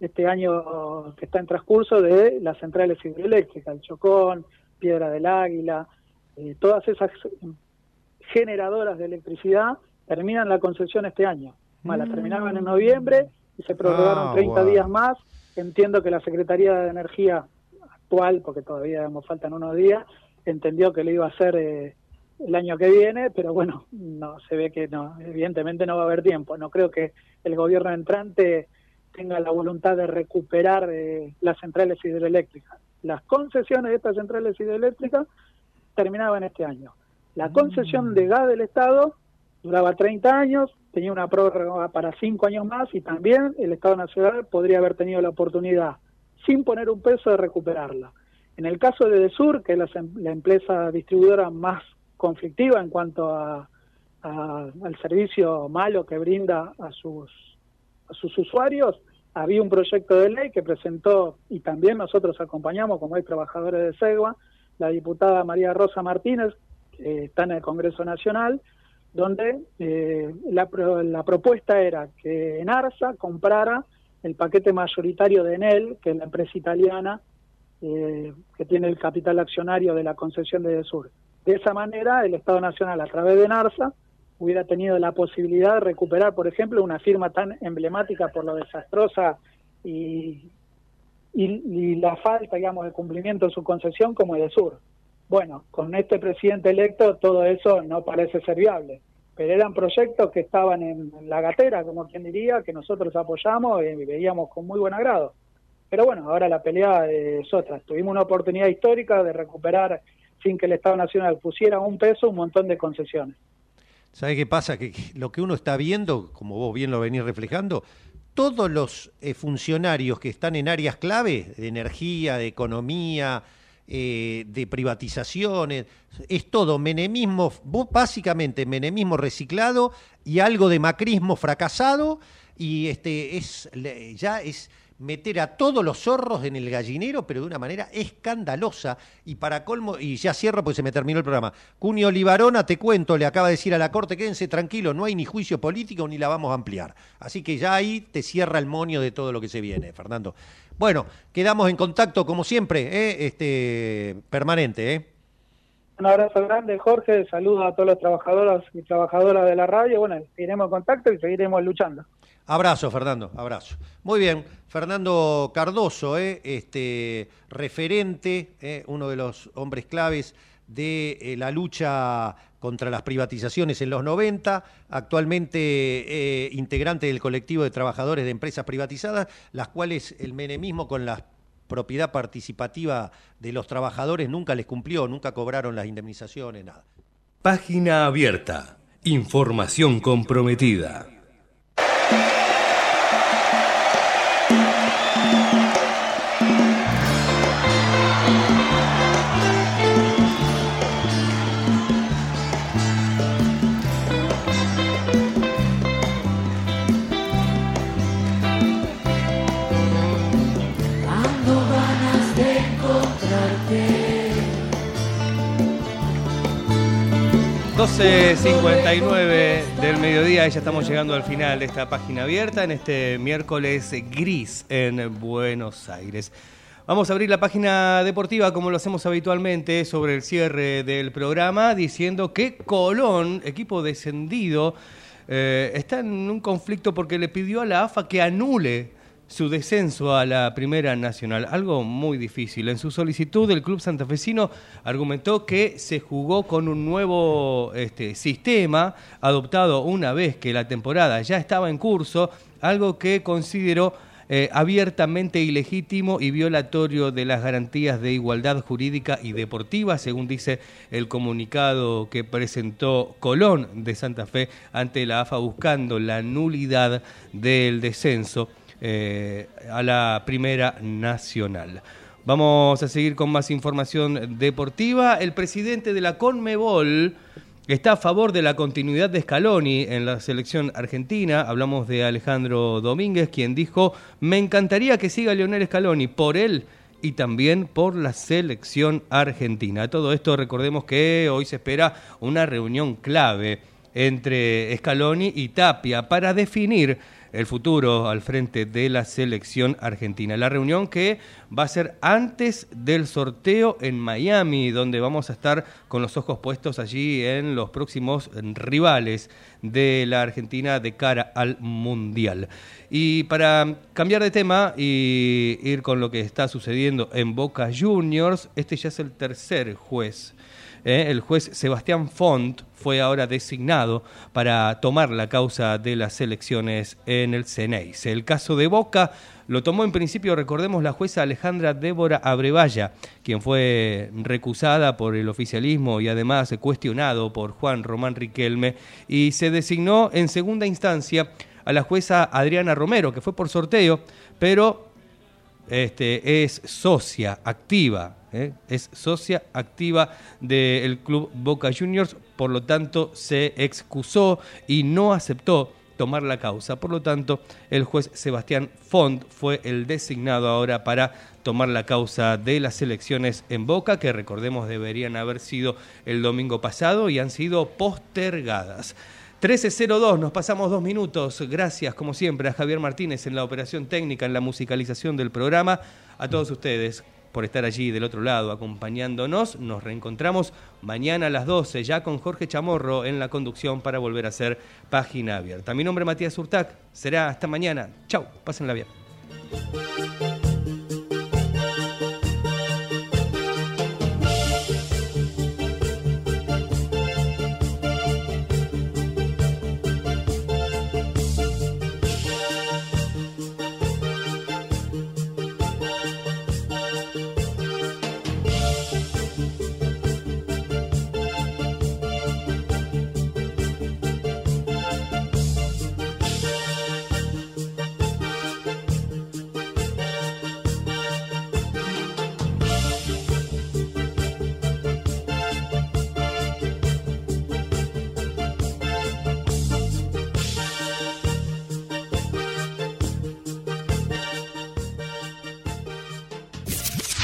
este año que está en transcurso de las centrales hidroeléctricas, el Chocón, Piedra del Águila, eh, todas esas generadoras de electricidad terminan la concesión este año. Más, la terminaban en noviembre y se prorrogaron Ah, 30 wow. días más. Entiendo que la Secretaría de Energía actual, porque todavía digamos, faltan unos días, entendió que lo iba a hacer eh, el año que viene, pero bueno, no se ve que no, evidentemente no va a haber tiempo. No creo que el gobierno entrante tenga la voluntad de recuperar eh, las centrales hidroeléctricas. Las concesiones de estas centrales hidroeléctricas terminaban este año. La concesión de gas del Estado duraba 30 años, tenía una prórroga para 5 años más y también el Estado Nacional podría haber tenido la oportunidad, sin poner un peso, de recuperarla. En el caso de Desur, que es la, la empresa distribuidora más conflictiva en cuanto a, al servicio malo que brinda a sus, usuarios, había un proyecto de ley que presentó, y también nosotros acompañamos, como hay trabajadores de SEGUA, la diputada María Rosa Martínez, que está en el Congreso Nacional, donde eh, la, la propuesta era que Enarsa comprara el paquete mayoritario de Enel, que es la empresa italiana eh, que tiene el capital accionario de la concesión de Sur. De esa manera, el Estado Nacional, a través de Enarsa, hubiera tenido la posibilidad de recuperar, por ejemplo, una firma tan emblemática por lo desastrosa y, y, la falta, digamos, de cumplimiento de su concesión como de Sur. Bueno, con este presidente electo todo eso no parece ser viable, pero eran proyectos que estaban en la gatera, como quien diría, que nosotros apoyamos y veíamos con muy buen agrado. Pero bueno, ahora la pelea es otra. Tuvimos una oportunidad histórica de recuperar, sin que el Estado Nacional pusiera un peso, un montón de concesiones. ¿Sabe qué pasa? Que, lo que uno está viendo, como vos bien lo venís reflejando, todos los eh, funcionarios que están en áreas clave, de energía, de economía, eh, de privatizaciones, es todo menemismo, básicamente menemismo reciclado y algo de macrismo fracasado, y este es ya es meter a todos los zorros en el gallinero, pero de una manera escandalosa. Y para colmo, y ya cierro porque se me terminó el programa. Cunio Libarona, te cuento, le acaba de decir a la Corte, quédense tranquilos, no hay ni juicio político ni la vamos a ampliar. Así que ya ahí te cierra el monio de todo lo que se viene, Fernando. Bueno, quedamos en contacto como siempre, ¿eh? este, permanente. ¿eh? Un abrazo grande, Jorge. Saludos a todos los trabajadores y trabajadoras de la radio. Bueno, seguiremos en contacto y seguiremos luchando. Abrazo, Fernando, abrazo. Muy bien, Fernando Cardoso, ¿eh? este, referente, ¿eh? uno de los hombres claves de eh, la lucha contra las privatizaciones en los 90, actualmente integrante del colectivo de trabajadores de empresas privatizadas, las cuales el menemismo con la propiedad participativa de los trabajadores nunca les cumplió, nunca cobraron las indemnizaciones, nada. Página abierta. Información comprometida. 12.59 del mediodía, ya estamos llegando al final de esta página abierta en este miércoles gris en Buenos Aires. Vamos a abrir la página deportiva como lo hacemos habitualmente sobre el cierre del programa diciendo que Colón, equipo descendido, eh, está en un conflicto porque le pidió a la AFA que anule su descenso a la Primera Nacional, algo muy difícil. En su solicitud, el club santafesino argumentó que se jugó con un nuevo este, sistema adoptado una vez que la temporada ya estaba en curso, algo que consideró eh, abiertamente ilegítimo y violatorio de las garantías de igualdad jurídica y deportiva, según dice el comunicado que presentó Colón de Santa Fe ante la AFA buscando la nulidad del descenso eh, a la Primera Nacional. Vamos a seguir con más información deportiva. El presidente de la Conmebol está a favor de la continuidad de Scaloni en la selección argentina. Hablamos de Alejandro Domínguez, quien dijo, me encantaría que siga Leonel Scaloni por él y también por la selección argentina. Todo esto recordemos que hoy se espera una reunión clave entre Scaloni y Tapia para definir el futuro al frente de la selección argentina. La reunión que va a ser antes del sorteo en Miami, donde vamos a estar con los ojos puestos allí en los próximos rivales de la Argentina de cara al Mundial. Y para cambiar de tema y ir con lo que está sucediendo en Boca Juniors, este ya es el tercer juez. ¿Eh? el juez Sebastián Font fue ahora designado para tomar la causa de las elecciones en el CENEIS. El caso de Boca lo tomó en principio, recordemos, la jueza Alejandra Débora Abrevaya, quien fue recusada por el oficialismo y además cuestionado por Juan Román Riquelme, y se designó en segunda instancia a la jueza Adriana Romero, que fue por sorteo, pero este, es socia activa, ¿eh? es socia activa del club Boca Juniors, por lo tanto se excusó y no aceptó tomar la causa. Por lo tanto, el juez Sebastián Font fue el designado ahora para tomar la causa de las elecciones en Boca, que recordemos deberían haber sido el domingo pasado y han sido postergadas. 13.02, nos pasamos dos minutos. Gracias, como siempre, a Javier Martínez en la operación técnica, en la musicalización del programa. A todos ustedes por estar allí del otro lado acompañándonos. Nos reencontramos mañana a las 12 ya con Jorge Chamorro en la conducción para volver a hacer página abierta. Mi nombre es Matías Urtac. Será hasta mañana. Chau, pásenla bien.